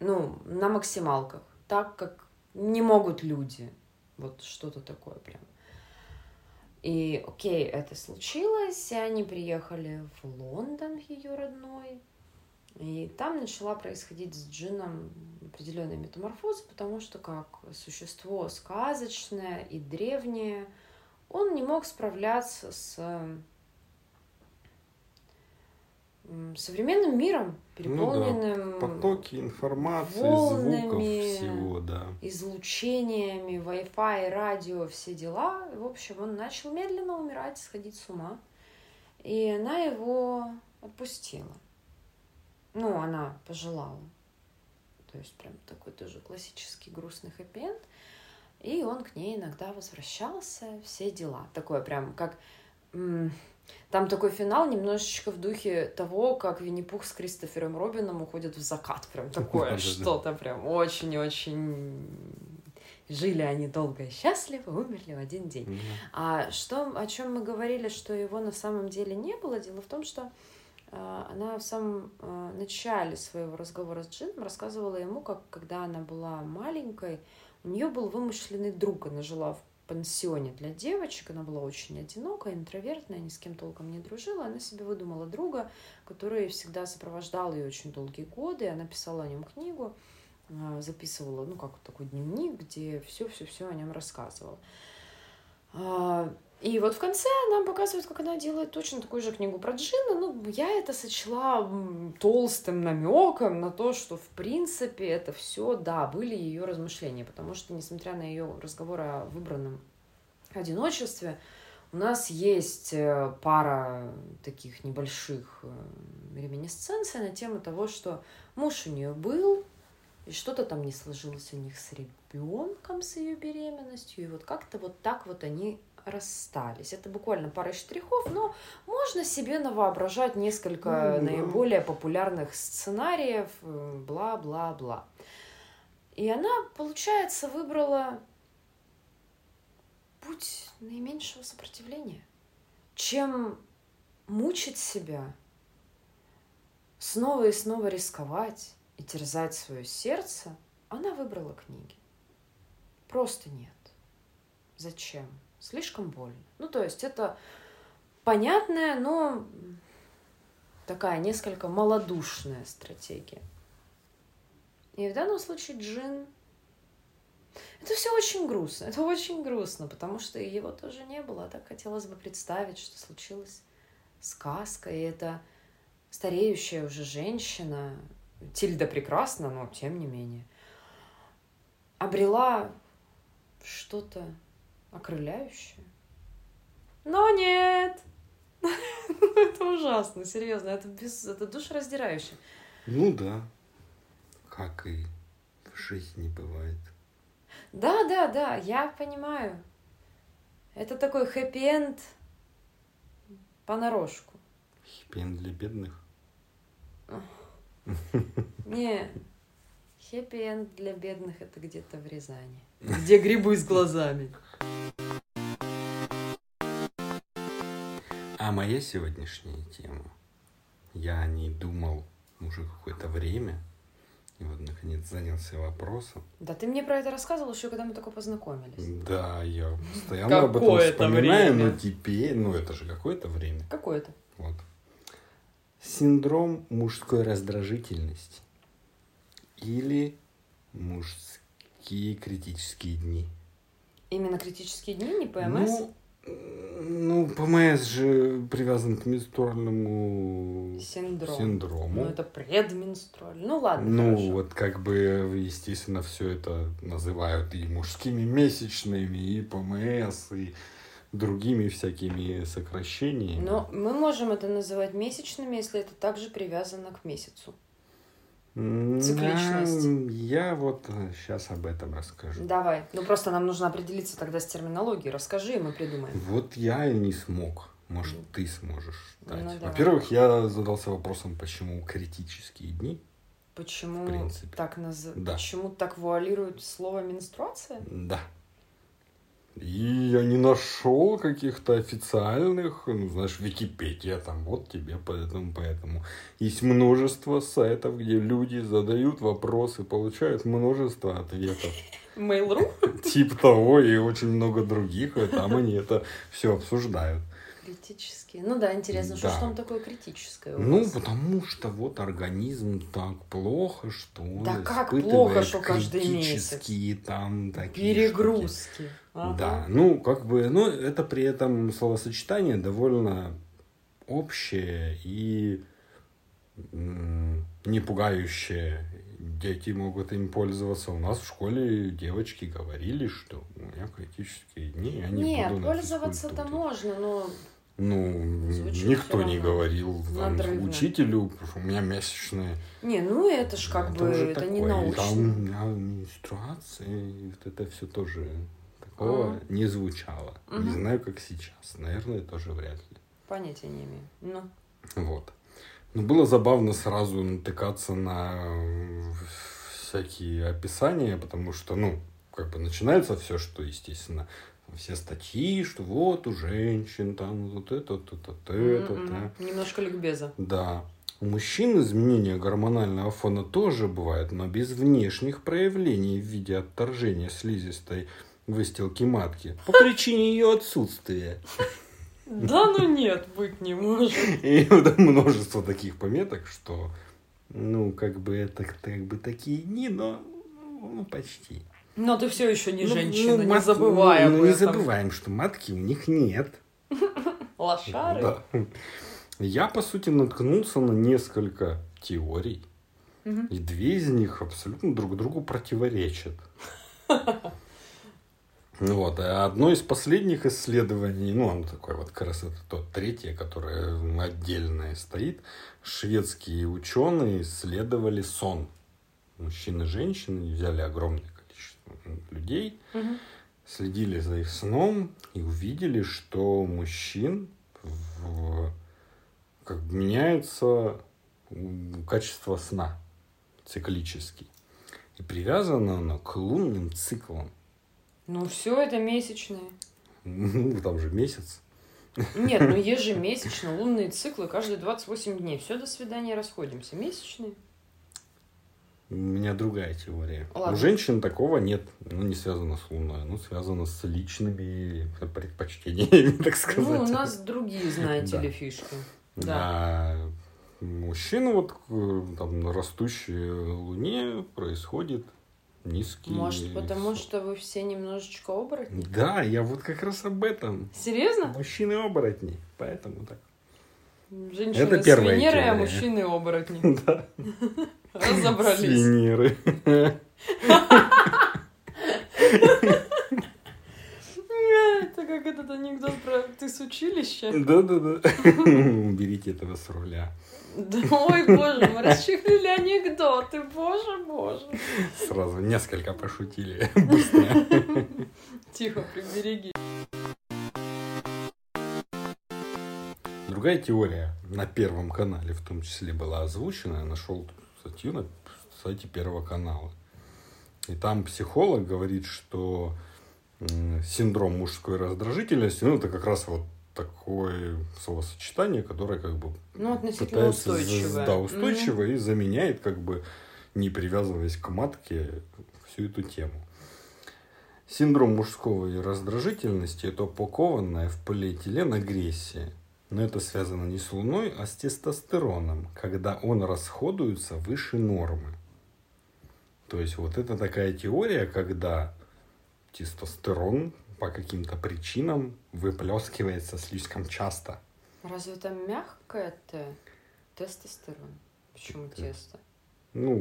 Ну, на максималках так, как не могут люди. Вот что-то такое прям. И окей, это случилось, и они приехали в Лондон, ее родной. И там начала происходить с Джином определенная метаморфоза, потому что как существо сказочное и древнее, он не мог справляться с современным миром, переполненным ну, да. потоки информации, волнами, звуков, всего, да. излучениями, Wi-Fi, радио, все дела. В общем, он начал медленно умирать, сходить с ума. И она его отпустила. Ну, она пожелала. То есть прям такой тоже классический грустный хэппи -энд. И он к ней иногда возвращался, все дела. Такое прям как... Там такой финал немножечко в духе того, как Винни-Пух с Кристофером Робином уходят в закат. Прям такое что-то прям очень-очень... Жили они долго и счастливо, умерли в один день. А что, о чем мы говорили, что его на самом деле не было, дело в том, что а, она в самом а, начале своего разговора с Джином рассказывала ему, как когда она была маленькой, у нее был вымышленный друг, она жила в пансионе для девочек, она была очень одинокая, интровертная, ни с кем толком не дружила, она себе выдумала друга, который всегда сопровождал ее очень долгие годы, она писала о нем книгу, а, записывала, ну, как такой дневник, где все-все-все о нем рассказывала. И вот в конце нам показывают, как она делает точно такую же книгу про Джина. Ну, я это сочла толстым намеком на то, что, в принципе, это все, да, были ее размышления. Потому что, несмотря на ее разговор о выбранном одиночестве, у нас есть э, пара таких небольших э, реминесценций на тему того, что муж у нее был, и что-то там не сложилось у них с ребенком, с ее беременностью, и вот как-то вот так вот они расстались. Это буквально пара штрихов, но можно себе навоображать несколько ну, наиболее популярных сценариев, э, бла-бла-бла. И она, получается, выбрала путь наименьшего сопротивления, чем мучить себя, снова и снова рисковать и терзать свое сердце, она выбрала книги. Просто нет. Зачем? Слишком больно. Ну, то есть это понятная, но такая несколько малодушная стратегия. И в данном случае Джин... Это все очень грустно. Это очень грустно, потому что его тоже не было. А так хотелось бы представить, что случилось сказка. И это стареющая уже женщина, Тильда прекрасна, но тем не менее, обрела что-то окрыляющее. Но нет! Это ужасно, серьезно, это, без, это душераздирающе. Ну да, как и в жизни бывает. Да, да, да, я понимаю. Это такой хэппи-энд понарошку. Хэппи-энд для бедных? Не, хэппи-энд для бедных это где-то в Рязани. Где грибы с глазами. А моя сегодняшняя тема, я о ней думал уже какое-то время, и вот наконец занялся вопросом. Да ты мне про это рассказывал еще, когда мы только познакомились. Да, я постоянно об этом вспоминаю, время. но теперь, ну это же какое-то время. Какое-то. Вот. Синдром мужской раздражительности или мужские критические дни. Именно критические дни, не ПМС? Ну, ну, ПМС же привязан к менструальному Синдром. синдрому. Ну, это предменструальный. Ну, ладно, Ну, хорошо. вот как бы, естественно, все это называют и мужскими месячными, и ПМС, и другими всякими сокращениями. Но мы можем это называть месячными, если это также привязано к месяцу. Цикличность. Я вот сейчас э, об этом расскажу. Давай. Ну просто нам нужно определиться тогда с терминологией. Расскажи, и мы придумаем. Вот я и не смог. Может, ты сможешь дать. Ну, Во-первых, я задался вопросом, почему критические дни. Почему так наз... да. Почему так вуалируют слово менструация? Да. И я не нашел каких-то официальных, ну, знаешь, Википедия, там, вот тебе поэтому, поэтому. Есть множество сайтов, где люди задают вопросы, получают множество ответов. Mail.ru? Тип того, и очень много других, и там они это все обсуждают. Критические. Ну да, интересно, да. что там такое критическое? ну, потому что вот организм так плохо, что он Да как плохо, что каждый месяц. там такие Перегрузки. Ага. Да, ну, как бы, ну, это при этом словосочетание довольно общее и не пугающее. Дети могут им пользоваться. У нас в школе девочки говорили, что у меня критические дни, я не Нет, буду пользоваться-то можно, но Ну, Звучит никто не говорил там, Надрывно. учителю, что у меня месячные. Не, ну это ж как бы, уже это не такое. И научно. Там у меня менструации, вот это все тоже такого Ага. не звучало. Не Мгм. знаю, как сейчас. Наверное, тоже вряд ли. Понятия не имею. Ну, Вот. Но было забавно сразу натыкаться на всякие описания, потому что, ну, как бы начинается все, что, естественно, все статьи, что вот у женщин там вот это, вот это, вот это, м-м, да. немножко ликбеза. Да. У мужчин изменения гормонального фона тоже бывают, но без внешних проявлений в виде отторжения слизистой выстилки матки по причине ее отсутствия. Да ну нет, быть не может. И множество таких пометок, что, ну, как бы это как бы такие дни, но ну, почти. Но ты все еще не Ну, женщина, ну, не мат- забывай ну, ну, не забываем, что матки у них нет. Лошары. Да. Я, по сути, наткнулся на несколько теорий, Мгм. и две из них абсолютно друг другу противоречат. Ну Вот, а одно из последних исследований, ну, оно такое вот как раз это то третье, которое отдельное стоит, шведские ученые исследовали сон мужчин и женщин, и взяли огромное людей, Мгм. следили за их сном и увидели, что мужчин в- как бы меняется качество сна циклически. И привязано оно к лунным циклам. Ну все это месячные. Ну, там же месяц. Нет, ну ежемесячно лунные циклы каждые 28 дней. Все, до свидания, расходимся. Месячные. У меня другая теория. Ладно. У женщин такого нет. Ну, не связано с Луной. Ну, связано с личными предпочтениями, так сказать. Ну, у нас другие, знаете Да. ли, фишки. Да. Мужчина вот э, там на растущей луне происходит низкий... Может, потому что вы все немножечко оборотни? Да, я вот как раз об этом. Серьезно? Мужчины оборотни, поэтому так. Женщины Это с Венерой, а теория. мужчины оборотни. Да. Разобрались. Свинеры. Это как этот анекдот про ты с училища. Да-да-да. Уберите этого с руля. Да, ой, боже, мы расчехлили анекдоты, боже, боже. Сразу несколько пошутили. Тихо, прибереги. Другая теория на Первом канале в том числе была озвучена. Я нашел статью на сайте Первого канала. И там психолог говорит, что синдром мужской раздражительности, ну, это как раз вот такое словосочетание, которое как бы Ну, относительно пытается, устойчивое. да, устойчиво и заменяет, как бы не привязываясь к матке, всю эту тему. Синдром мужской раздражительности – это упакованная в полиэтилен агрессия. Но это связано не с луной, а с тестостероном, когда он расходуется выше нормы. То есть вот это такая теория, когда тестостерон по каким-то причинам выплескивается слишком часто. Разве это мягкое Т? Тестостерон. Почему Т. тесто? Ну,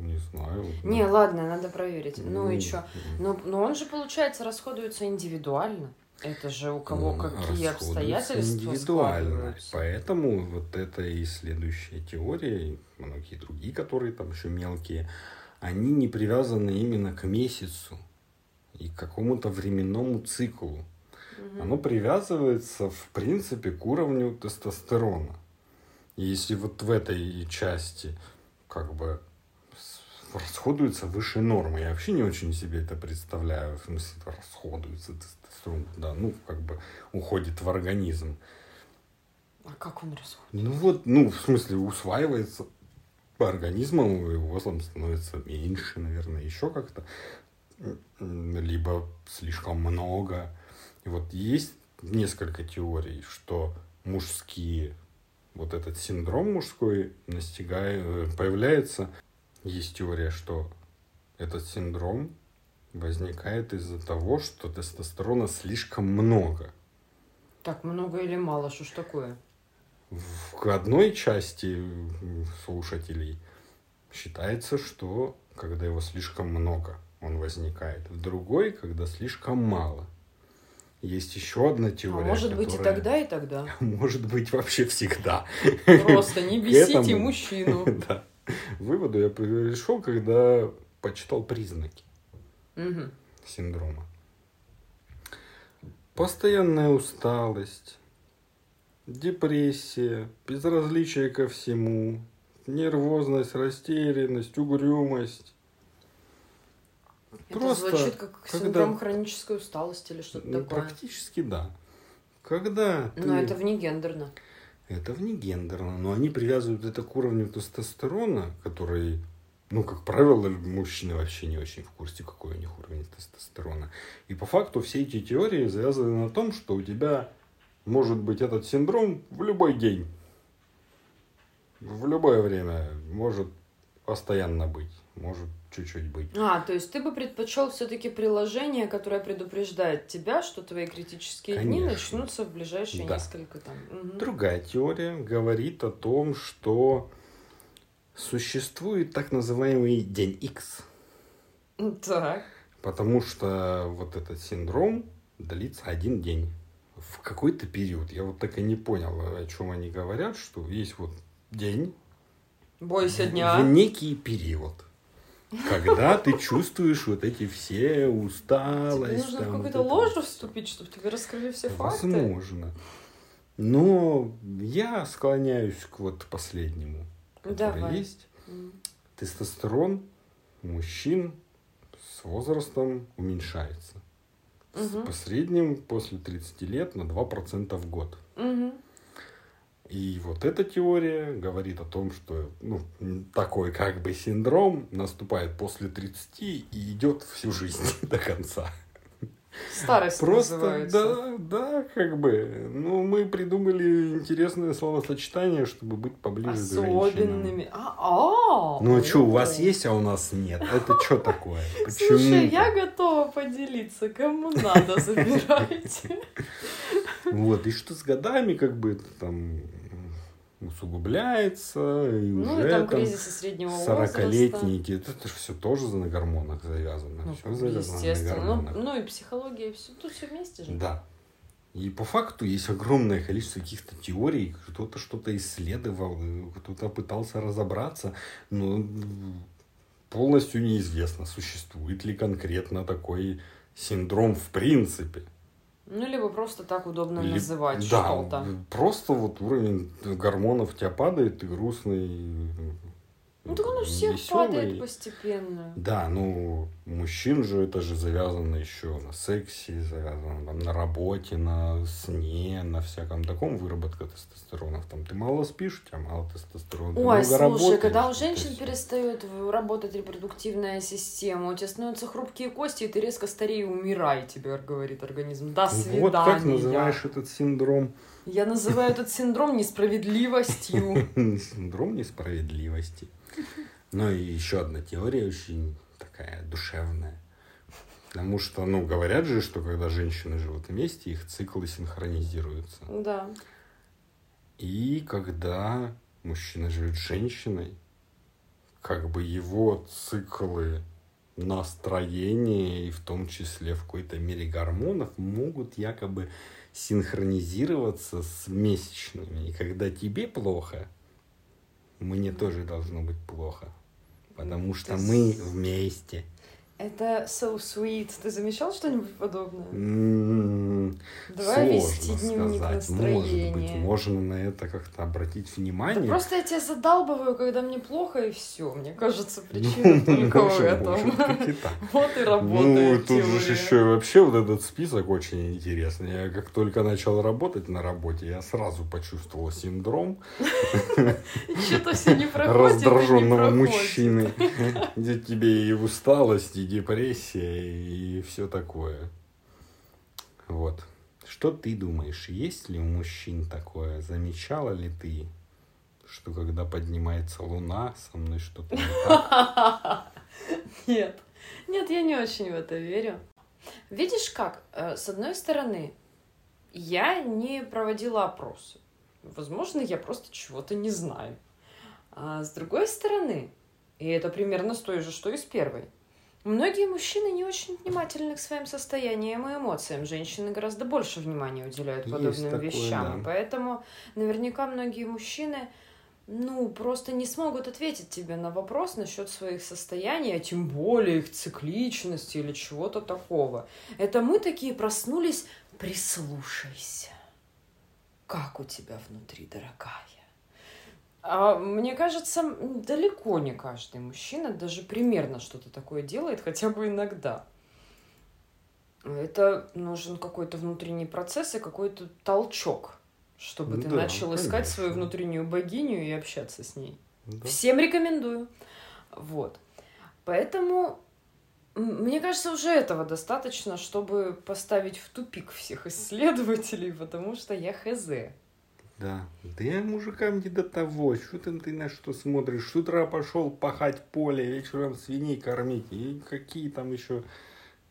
не знаю. Не, ладно, надо проверить. Ну и М, что? Но, но он же, получается, расходуется индивидуально. Это же у кого ну, какие обстоятельства индивидуально. Поэтому вот это и следующая теория, и многие другие, которые там еще мелкие, они не привязаны именно к месяцу и к какому-то временному циклу. Мгм. Оно привязывается, в принципе, к уровню тестостерона. И если вот в этой части как бы расходуется выше нормы, я вообще не очень себе это представляю, в смысле расходуется тестостерон, да, ну, как бы уходит в организм. А как он расходится? Ну вот, ну, в смысле, усваивается организмом, его там становится меньше, наверное, еще как-то. Либо слишком много. И вот есть несколько теорий, что мужские, вот этот синдром мужской настигает, появляется. Есть теория, что этот синдром возникает из-за того, что тестостерона слишком много. Так, много или мало? Что ж такое? В одной части слушателей считается, что когда его слишком много, он возникает. В другой, когда слишком мало. есть еще одна А теория. может быть и которая- тогда, и тогда. Может быть вообще всегда. Просто не бесите этому- мужчину. Да. Выводу я пришел, когда почитал признаки Мгм. синдрома. Постоянная усталость, депрессия, безразличие ко всему, нервозность, растерянность, угрюмость. Это Просто звучит как когда- синдром хронической усталости или что-то Ну, такое. практически да. Когда ты... Но это вне гендерно. Это вне гендерно, но они привязывают это к уровню тестостерона, который, ну, как правило, мужчины вообще не очень в курсе, какой у них уровень тестостерона. И по факту все эти теории завязаны на том, что у тебя может быть этот синдром в любой день. В любое время. Может постоянно быть. Может чуть-чуть быть. А, то есть ты бы предпочел все-таки приложение, которое предупреждает тебя, что твои критические дни Конечно. начнутся в ближайшие Да. несколько там. Мгм. Другая теория говорит о том, что существует так называемый день X. Так. Потому что вот этот синдром длится один день. В какой-то период. Я вот так и не понял, о чем они говорят, что есть вот день Бойся в дня. некий период. Когда ты чувствуешь вот эти все Тебе усталость. нужно в там, вот какую-то ложу вот. вступить, чтобы тебе раскрыли все факты. Возможно. Но я склоняюсь к вот последнему, который Давай. есть. Тестостерон у мужчин с возрастом уменьшается. Мгм. По средним после 30 лет на 2% в год. Мгм. И вот эта теория говорит о том, что ну, такой как бы синдром наступает после 30 и идет всю жизнь до конца. Старость Просто, называется. да, да, как бы. Ну, мы придумали интересное словосочетание, чтобы быть поближе к женщинам. Особенными. А, а, Ну, а что, у вас есть, а у нас нет? Это что такое? Почему? Слушай, я готова поделиться. Кому надо, забирайте. Вот, и что с годами, как бы, это там усугубляется, и Ну, уже и там там кризисы среднего возраста. 40-летние, это, это же все тоже на гормонах завязано. Ну, все завязано на естественно. гормонах. Ну, ну и психология, все, тут все вместе же. Да. И по факту есть огромное количество каких-то теорий, кто-то что-то исследовал, кто-то пытался разобраться, но полностью неизвестно, существует ли конкретно такой синдром в принципе. Ну, либо просто так удобно Ли- называть да, что-то. просто вот уровень гормонов у тебя падает, ты грустный. Ну, так он у всех весёлый. падает постепенно. Да, ну, мужчин же это же завязано еще на сексе, завязано там, на работе, на сне, на всяком таком выработка тестостеронов. Там ты мало спишь, у тебя мало тестостерона. Ой, слушай, работаешь, когда у женщин всё. перестает работать репродуктивная система, у тебя становятся хрупкие кости, и ты резко старее умирай, тебе говорит организм. До свидания. Вот как называешь этот синдром? Я называю этот синдром несправедливостью. Синдром несправедливости. Ну и еще одна теория очень такая душевная. Потому что, ну, говорят же, что когда женщины живут вместе, их циклы синхронизируются. Да. И когда мужчина живет с женщиной, как бы его циклы настроения и в том числе в какой-то мере гормонов могут якобы синхронизироваться с месячными. И когда тебе плохо, мне тоже должно быть плохо. Потому что мы вместе. Это so sweet. Ты замечал что-нибудь подобное? М, Давай вести дневник сказать. Может быть, настроения. можно на это как-то обратить Да внимание. просто я тебя задалбываю, когда мне плохо, и все. Мне кажется, причина только в Может, этом. и. Вот и Ну, работает тут же еще вообще вот этот список очень интересный. Я как только начал работать на работе, я сразу почувствовал синдром И что-то все не проходит, и раздраженного мужчины, где тебе и усталость, и депрессия, и все такое. Вот. Что ты думаешь, есть ли у мужчин такое? Замечала ли ты, что когда поднимается луна, со мной что-то? Нет. Нет, я не очень в это верю. Видишь как? Э, С одной стороны, я не проводила опросы. Возможно, я просто чего-то не знаю. А с другой стороны, и это примерно с той же, что и с первой, Многие мужчины не очень внимательны к своим состояниям и эмоциям. Женщины гораздо больше внимания уделяют Есть подобным такое, вещам. да. Поэтому наверняка многие мужчины ну, просто не смогут ответить тебе на вопрос насчет своих состояний, а тем более их цикличности или чего-то такого. Это мы такие проснулись, прислушайся. Как у тебя внутри, дорогая? А мне кажется, далеко не каждый мужчина даже примерно что-то такое делает, хотя бы иногда. Это нужен какой-то внутренний процесс и какой-то толчок, чтобы ты Да, начал искать свою конечно. внутреннюю богиню и общаться с ней. Да. Всем рекомендую. Вот. Поэтому мне кажется, уже этого достаточно, чтобы поставить в тупик всех исследователей, потому что я хз. Да. Да я мужикам не до того. Что ты, ты на что смотришь? С утра пошел пахать поле, вечером свиней кормить. И какие там еще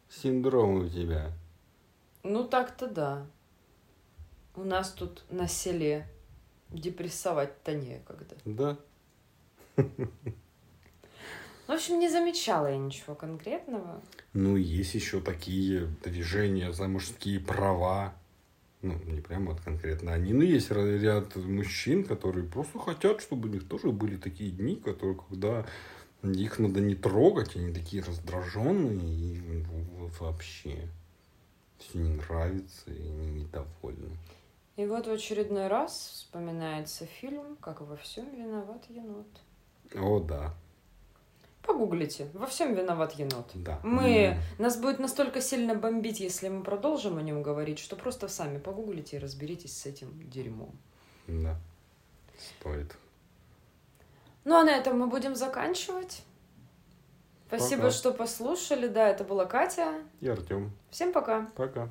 синдромы у тебя? Ну так-то да. У нас тут на селе депрессовать-то некогда. Да. В общем, не замечала я ничего конкретного. Ну, есть еще такие движения за мужские права. Ну, не прямо вот конкретно они. Но есть ряд мужчин, которые просто хотят, чтобы у них тоже были такие дни, которые, когда их надо не трогать, они такие раздраженные и вообще все не нравится и они недовольны. И вот в очередной раз вспоминается фильм «Как во всем виноват енот». О, да, Погуглите. Во всем виноват енот. да. Мы... Нас будет настолько сильно бомбить, если мы продолжим о нем говорить, что просто сами погуглите и разберитесь с этим дерьмом. Да, стоит. Ну, а на этом мы будем заканчивать. Спасибо, Пока. что послушали. Да, это была Катя. И Артем, Всем пока. пока.